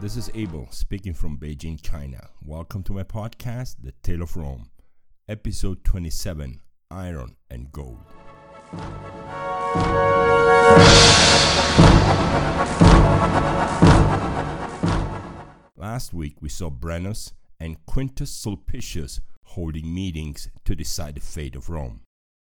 this is Abel speaking from Beijing, China. Welcome to my podcast, The Tale of Rome, episode 27 Iron and Gold. Last week we saw Brennus and Quintus Sulpicius holding meetings to decide the fate of Rome.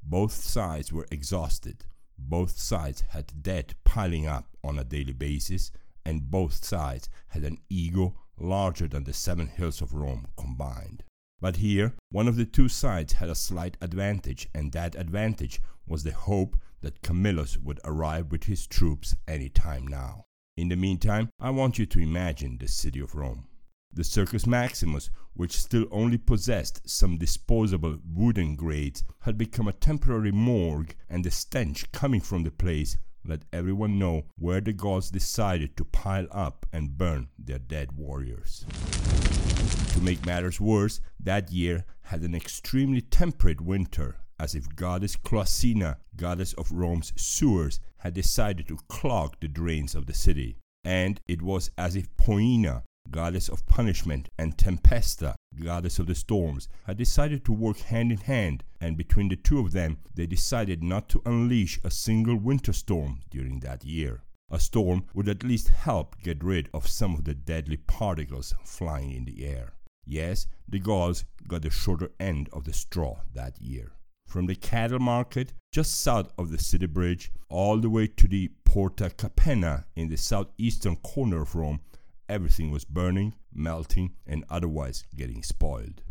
Both sides were exhausted. Both sides had debt piling up on a daily basis, and both sides had an ego larger than the seven hills of Rome combined. But here, one of the two sides had a slight advantage, and that advantage was the hope that Camillus would arrive with his troops any time now. In the meantime, I want you to imagine the city of Rome. The Circus Maximus, which still only possessed some disposable wooden grates, had become a temporary morgue, and the stench coming from the place let everyone know where the Gauls decided to pile up and burn their dead warriors. To make matters worse, that year had an extremely temperate winter, as if goddess Cloacina, goddess of Rome's sewers, had decided to clog the drains of the city. And it was as if Poena, goddess of punishment, and Tempesta, goddess of the storms, had decided to work hand in hand, and between the two of them, they decided not to unleash a single winter storm during that year. A storm would at least help get rid of some of the deadly particles flying in the air. Yes, the Gauls got the shorter end of the straw that year. From the cattle market just south of the city bridge all the way to the Porta Capena in the southeastern corner of Rome, everything was burning, melting, and otherwise getting spoiled.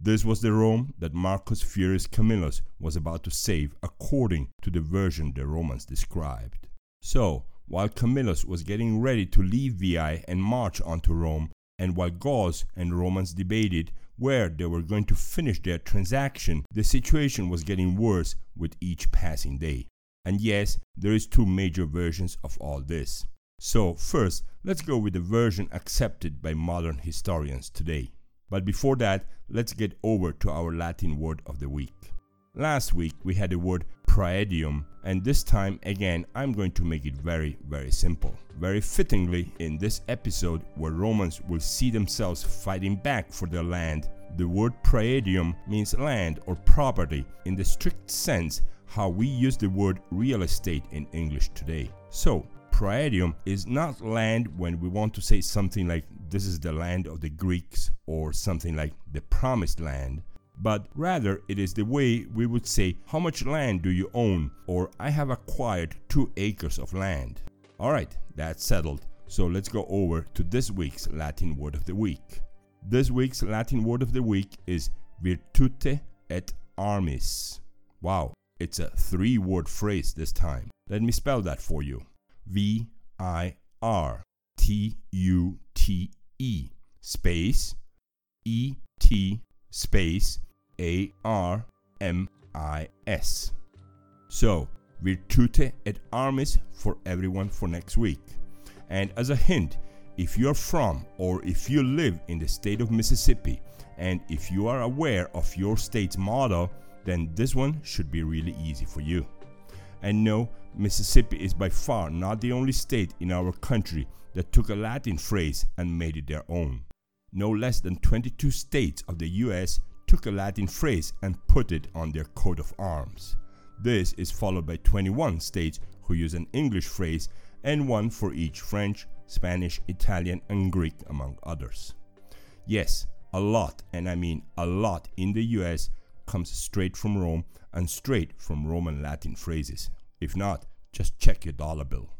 This was the Rome that Marcus Furius Camillus was about to save according to the version the Romans described. So, while Camillus was getting ready to leave Veii and march onto Rome, and while Gauls and Romans debated where they were going to finish their transaction, the situation was getting worse with each passing day. And yes, there is two major versions of all this. So, first, let's go with the version accepted by modern historians today. But before that, let's get over to our Latin word of the week. Last week we had the word praedium, and this time again I'm going to make it very, very simple. Very fittingly, in this episode, where Romans will see themselves fighting back for their land, the word praedium means land or property in the strict sense how we use the word real estate in English today. So, praedium is not land when we want to say something like this is the land of the Greeks or something like the promised land, but rather it is the way we would say how much land do you own or I have acquired 2 acres of land. Alright, that's settled. So let's go over to this week's Latin word of the week. This week's Latin word of the week is virtute et armis. Wow, it's a three word phrase this time. Let me spell that for you. V I R T U T E space E T space A R M I S. So, Virtute et Armis for everyone for next week. And as a hint, if you're from or if you live in the state of Mississippi and if you are aware of your state's motto, then this one should be really easy for you. And no, Mississippi is by far not the only state in our country that took a Latin phrase and made it their own. No less than 22 states of the US took a Latin phrase and put it on their coat of arms. This is followed by 21 states who use an English phrase and one for each French, Spanish, Italian, and Greek, among others. Yes, a lot, and I mean a lot, in the US comes straight from Rome and straight from Roman Latin phrases. If not, just check your dollar bill.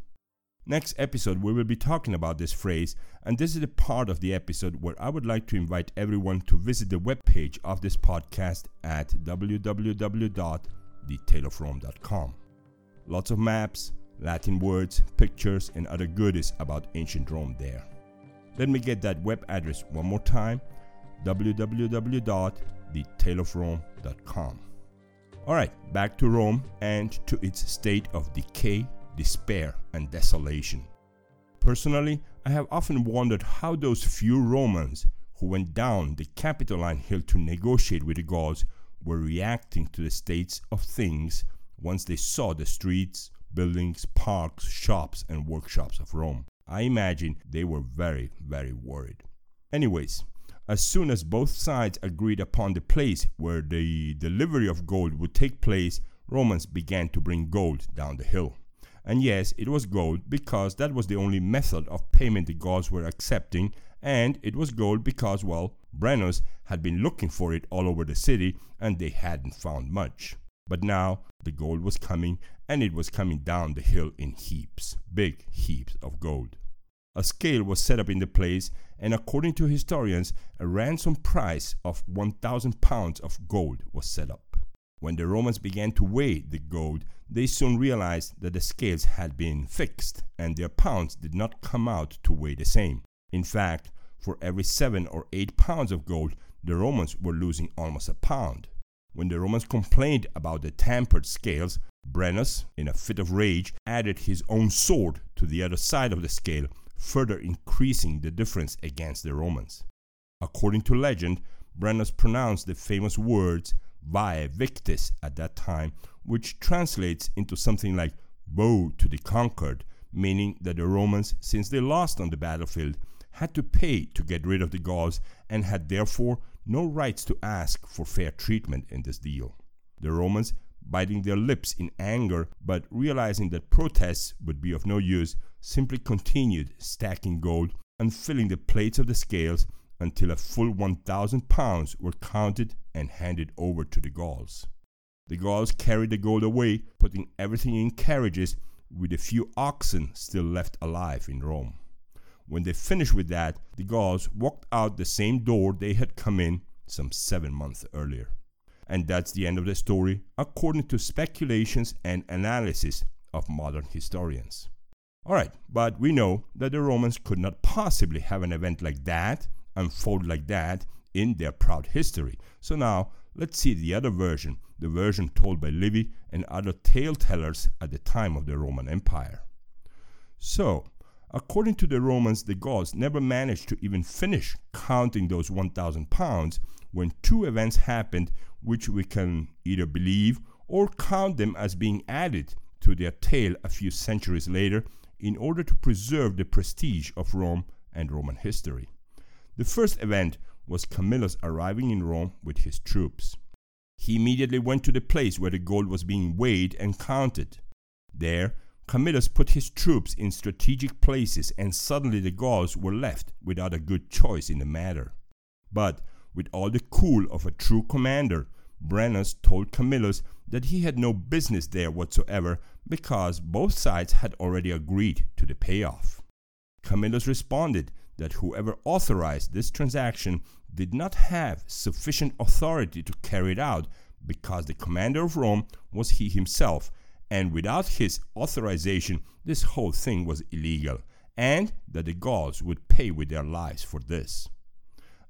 Next episode, we will be talking about this phrase, and this is the part of the episode where I would like to invite everyone to visit the webpage of this podcast at www.thetaleofrome.com. Lots of maps, Latin words, pictures, and other goodies about ancient Rome there. Let me get that web address one more time www.thetaleofrome.com. Alright, back to Rome and to its state of decay, despair, and desolation. Personally, I have often wondered how those few Romans who went down the Capitoline Hill to negotiate with the Gauls were reacting to the states of things once they saw the streets, buildings, parks, shops, and workshops of Rome. I imagine they were very, very worried. Anyways, as soon as both sides agreed upon the place where the delivery of gold would take place, Romans began to bring gold down the hill. And yes, it was gold because that was the only method of payment the Gauls were accepting, and it was gold because, well, Brennus had been looking for it all over the city and they hadn't found much. But now the gold was coming, and it was coming down the hill in heaps, big heaps of gold. A scale was set up in the place, and according to historians, a ransom price of 1,000 pounds of gold was set up. When the Romans began to weigh the gold, they soon realized that the scales had been fixed, and their pounds did not come out to weigh the same. In fact, for every seven or eight pounds of gold, the Romans were losing almost a pound. When the Romans complained about the tampered scales, Brennus, in a fit of rage, added his own sword to the other side of the scale further increasing the difference against the Romans. According to legend, Brennus pronounced the famous words Vae Victis at that time, which translates into something like Woe to the conquered, meaning that the Romans, since they lost on the battlefield, had to pay to get rid of the Gauls and had therefore no rights to ask for fair treatment in this deal. The Romans, biting their lips in anger but realizing that protests would be of no use, simply continued stacking gold and filling the plates of the scales until a full 1,000 pounds were counted and handed over to the Gauls. The Gauls carried the gold away, putting everything in carriages, with a few oxen still left alive in Rome. When they finished with that, the Gauls walked out the same door they had come in some seven months earlier. And that's the end of the story, according to speculations and analysis of modern historians. Alright, but we know that the Romans could not possibly have an event like that unfold like that in their proud history. So now let's see the other version, the version told by Livy and other tale tellers at the time of the Roman Empire. So, according to the Romans, the Gauls never managed to even finish counting those 1,000 pounds when two events happened which we can either believe or count them as being added to their tale a few centuries later in order to preserve the prestige of Rome and Roman history. The first event was Camillus arriving in Rome with his troops. He immediately went to the place where the gold was being weighed and counted. There, Camillus put his troops in strategic places, and suddenly the Gauls were left without a good choice in the matter. But, with all the cool of a true commander, Brennus told Camillus that he had no business there whatsoever because both sides had already agreed to the payoff. Camillus responded that whoever authorized this transaction did not have sufficient authority to carry it out because the commander of Rome was he himself, and without his authorization, this whole thing was illegal, and that the Gauls would pay with their lives for this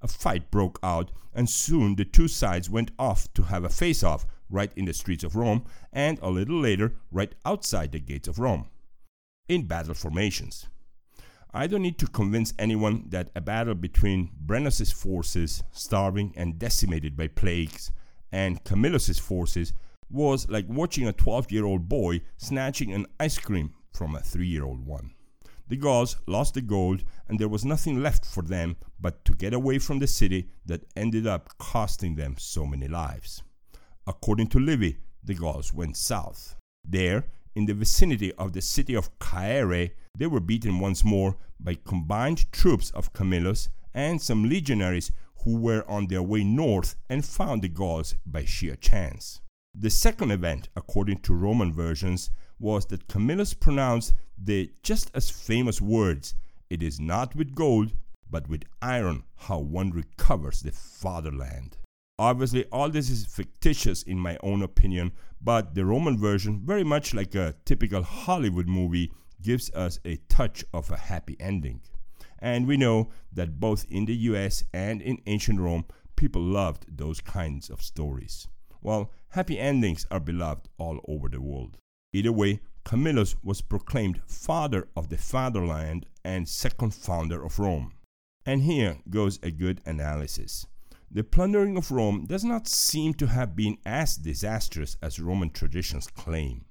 a fight broke out, and soon the two sides went off to have a face off right in the streets of Rome, and a little later, right outside the gates of Rome, in battle formations. I don't need to convince anyone that a battle between Brennus's forces, starving and decimated by plagues, and Camillus's forces was like watching a 12 year old boy snatching an ice cream from a 3 year old one. The Gauls lost the gold, and there was nothing left for them but to get away from the city that ended up costing them so many lives. According to Livy, the Gauls went south. There, in the vicinity of the city of Caere, they were beaten once more by combined troops of Camillus and some legionaries who were on their way north and found the Gauls by sheer chance. The second event, according to Roman versions, was that Camillus pronounced the just as famous words It is not with gold, but with iron how one recovers the fatherland. Obviously, all this is fictitious in my own opinion, but the Roman version, very much like a typical Hollywood movie, gives us a touch of a happy ending. And we know that both in the US and in ancient Rome, people loved those kinds of stories. Well, happy endings are beloved all over the world. Either way, Camillus was proclaimed father of the fatherland and second founder of Rome. And here goes a good analysis. The plundering of Rome does not seem to have been as disastrous as Roman traditions claim.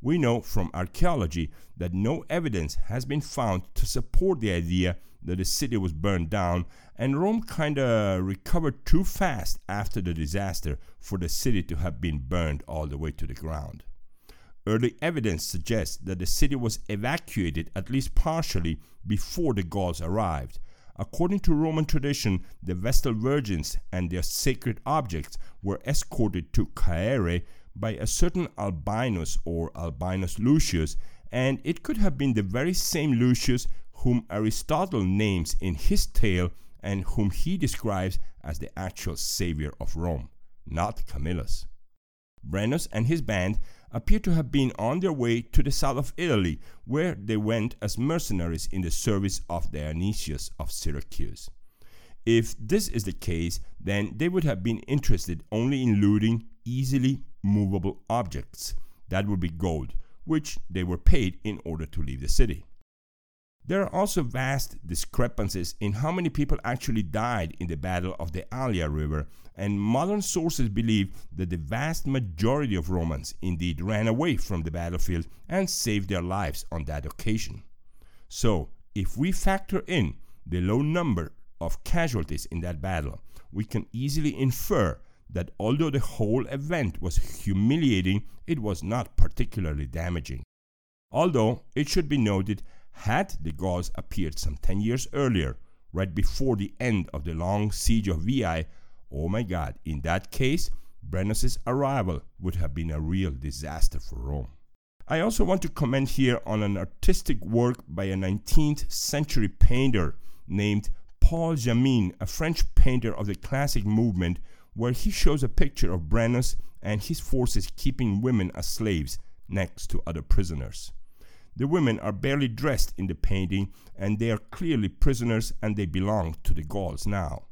we know from archaeology that no evidence has been found to support the idea that the city was burned down, and Rome kinda recovered too fast after the disaster for the city to have been burned all the way to the ground. Early evidence suggests that the city was evacuated at least partially before the Gauls arrived. According to Roman tradition, the Vestal Virgins and their sacred objects were escorted to Caere by a certain Albinus or Albinus Lucius, and it could have been the very same Lucius whom Aristotle names in his tale and whom he describes as the actual savior of Rome, not Camillus. Brennus and his band appear to have been on their way to the south of Italy, where they went as mercenaries in the service of Dionysius of Syracuse. If this is the case, then they would have been interested only in looting easily movable objects. That would be gold, which they were paid in order to leave the city. There are also vast discrepancies in how many people actually died in the Battle of the Allia River, and modern sources believe that the vast majority of Romans indeed ran away from the battlefield and saved their lives on that occasion. So, if we factor in the low number of casualties in that battle, we can easily infer that although the whole event was humiliating, it was not particularly damaging. Although it should be noted had the Gauls appeared some 10 years earlier, right before the end of the long siege of Veii, oh my god, in that case, Brennus's arrival would have been a real disaster for Rome. I also want to comment here on an artistic work by a 19th century painter named Paul Jamin, a French painter of the classic movement, where he shows a picture of Brennus and his forces keeping women as slaves next to other prisoners. The women are barely dressed in the painting, and they are clearly prisoners and they belong to the Gauls now.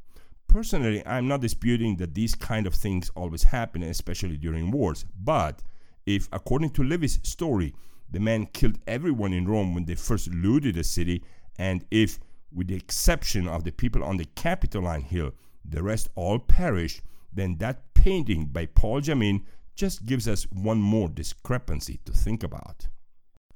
Personally, I'm not disputing that these kind of things always happen, especially during wars. But if, according to Livy's story, the men killed everyone in Rome when they first looted the city, and if, with the exception of the people on the Capitoline Hill, the rest all perished, then that painting by Paul Jamin just gives us one more discrepancy to think about.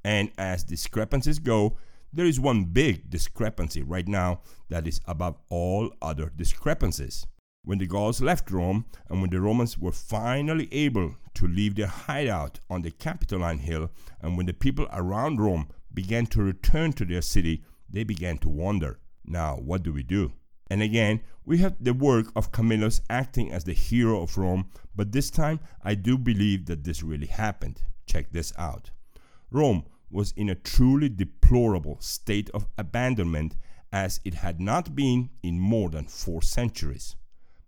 And as discrepancies go, there is one big discrepancy right now that is above all other discrepancies. When the Gauls left Rome and when the Romans were finally able to leave their hideout on the Capitoline Hill, and when the people around Rome began to return to their city, they began to wonder now, what do we do? And again, we have the work of Camillus acting as the hero of Rome, but this time I do believe that this really happened. Check this out. Rome was in a truly deplorable state of abandonment as it had not been in more than four centuries.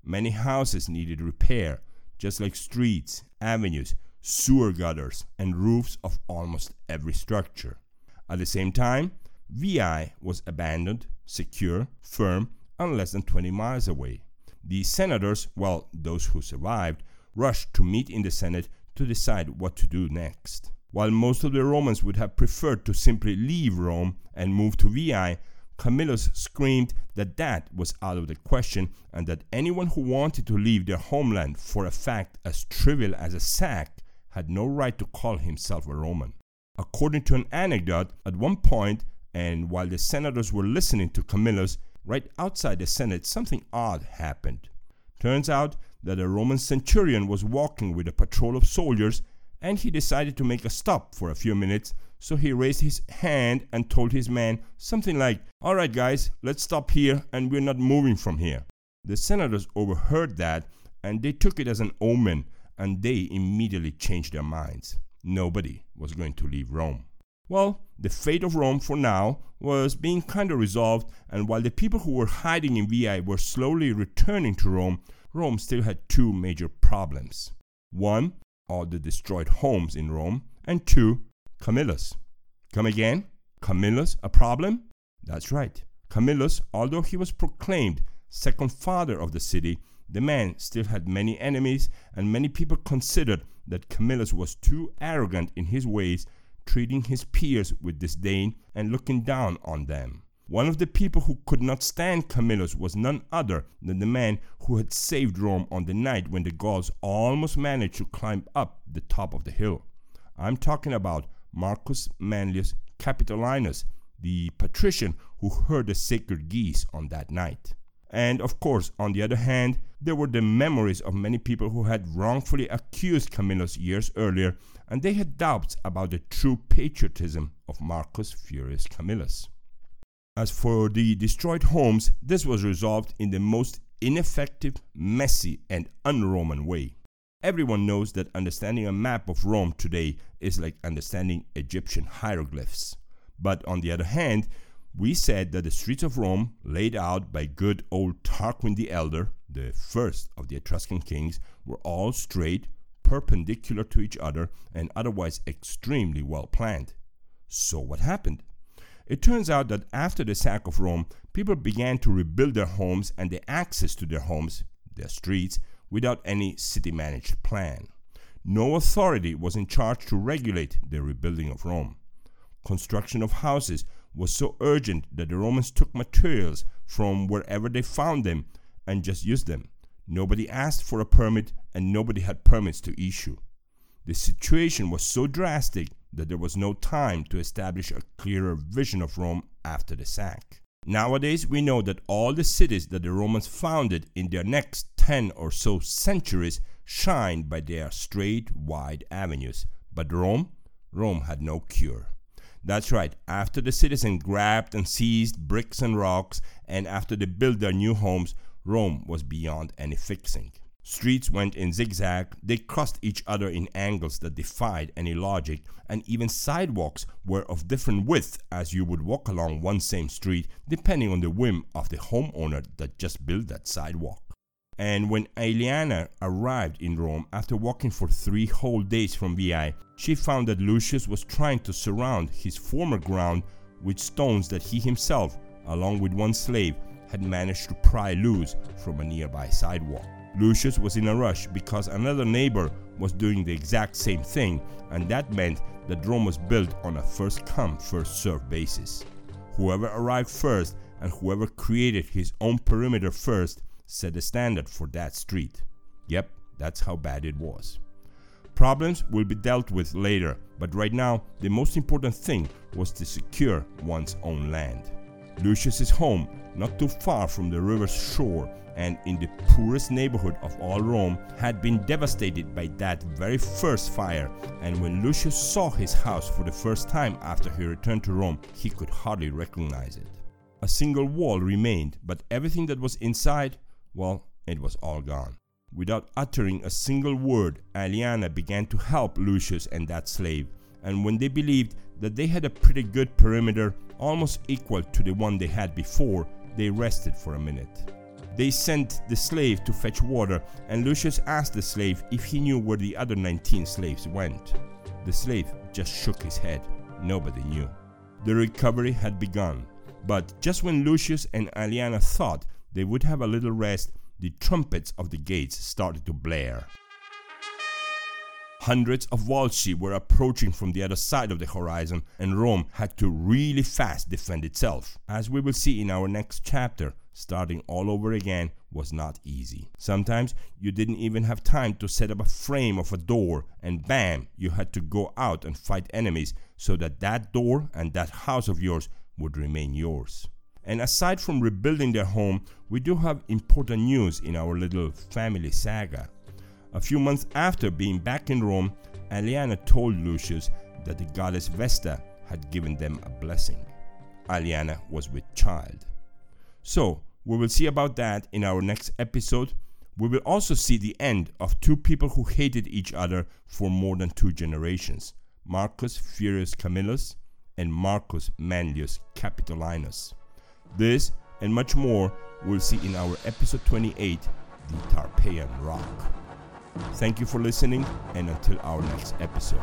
Many houses needed repair, just like streets, avenues, sewer gutters, and roofs of almost every structure. At the same time, Veii was abandoned, secure, firm, and less than 20 miles away. The senators, well, those who survived, rushed to meet in the Senate to decide what to do next. While most of the Romans would have preferred to simply leave Rome and move to Veii, Camillus screamed that that was out of the question and that anyone who wanted to leave their homeland for a fact as trivial as a sack had no right to call himself a Roman. According to an anecdote, at one point, and while the senators were listening to Camillus, right outside the Senate, something odd happened. Turns out that a Roman centurion was walking with a patrol of soldiers and he decided to make a stop for a few minutes. So he raised his hand and told his men something like, All right, guys, let's stop here and we're not moving from here. The senators overheard that and they took it as an omen and they immediately changed their minds. Nobody was going to leave Rome. Well, the fate of Rome for now was being kind of resolved, and while the people who were hiding in Veii were slowly returning to Rome, Rome still had two major problems. One all the destroyed homes in Rome, and two, Camillus. Come again? Camillus a problem? That's right. Camillus, although he was proclaimed second father of the city, the man still had many enemies, and many people considered that Camillus was too arrogant in his ways, treating his peers with disdain and looking down on them. One of the people who could not stand Camillus was none other than the man who had saved Rome on the night when the Gauls almost managed to climb up the top of the hill. I'm talking about Marcus Manlius Capitolinus, the patrician who heard the sacred geese on that night. And of course, on the other hand, there were the memories of many people who had wrongfully accused Camillus years earlier, and they had doubts about the true patriotism of Marcus Furius Camillus. As for the destroyed homes, this was resolved in the most ineffective, messy, and un Roman way. Everyone knows that understanding a map of Rome today is like understanding Egyptian hieroglyphs. But on the other hand, we said that the streets of Rome, laid out by good old Tarquin the Elder, the first of the Etruscan kings, were all straight, perpendicular to each other, and otherwise extremely well planned. So what happened? It turns out that after the sack of Rome, people began to rebuild their homes and the access to their homes, their streets, without any city managed plan. No authority was in charge to regulate the rebuilding of Rome. Construction of houses was so urgent that the Romans took materials from wherever they found them and just used them. Nobody asked for a permit and nobody had permits to issue. The situation was so drastic that there was no time to establish a clearer vision of Rome after the sack. Nowadays, we know that all the cities that the Romans founded in their next 10 or so centuries shine by their straight, wide avenues. But Rome? Rome had no cure. That's right, after the citizens grabbed and seized bricks and rocks, and after they built their new homes, Rome was beyond any fixing. Streets went in zigzag, they crossed each other in angles that defied any logic, and even sidewalks were of different width as you would walk along one same street depending on the whim of the homeowner that just built that sidewalk. And when Aeliana arrived in Rome after walking for three whole days from Veii, she found that Lucius was trying to surround his former ground with stones that he himself, along with one slave, had managed to pry loose from a nearby sidewalk. Lucius was in a rush because another neighbor was doing the exact same thing, and that meant that Rome was built on a first come, first served basis. Whoever arrived first and whoever created his own perimeter first set the standard for that street. Yep, that's how bad it was. Problems will be dealt with later, but right now, the most important thing was to secure one's own land. Lucius's home, not too far from the river's shore and in the poorest neighborhood of all Rome, had been devastated by that very first fire, and when Lucius saw his house for the first time after he returned to Rome, he could hardly recognize it. A single wall remained, but everything that was inside, well, it was all gone. Without uttering a single word, Aeliana began to help Lucius and that slave, and when they believed that they had a pretty good perimeter, almost equal to the one they had before, they rested for a minute. They sent the slave to fetch water, and Lucius asked the slave if he knew where the other 19 slaves went. The slave just shook his head. Nobody knew. The recovery had begun, but just when Lucius and Aeliana thought they would have a little rest, the trumpets of the gates started to blare. Hundreds of Volsci were approaching from the other side of the horizon, and Rome had to really fast defend itself. As we will see in our next chapter, starting all over again was not easy. Sometimes you didn't even have time to set up a frame of a door, and bam, you had to go out and fight enemies so that that door and that house of yours would remain yours. And aside from rebuilding their home, we do have important news in our little family saga. A few months after being back in Rome, Aeliana told Lucius that the goddess Vesta had given them a blessing. Aeliana was with child. So, we will see about that in our next episode. We will also see the end of two people who hated each other for more than two generations Marcus Furius Camillus and Marcus Manlius Capitolinus. This and much more we'll see in our episode 28 The Tarpeian Rock. Thank you for listening, and until our next episode.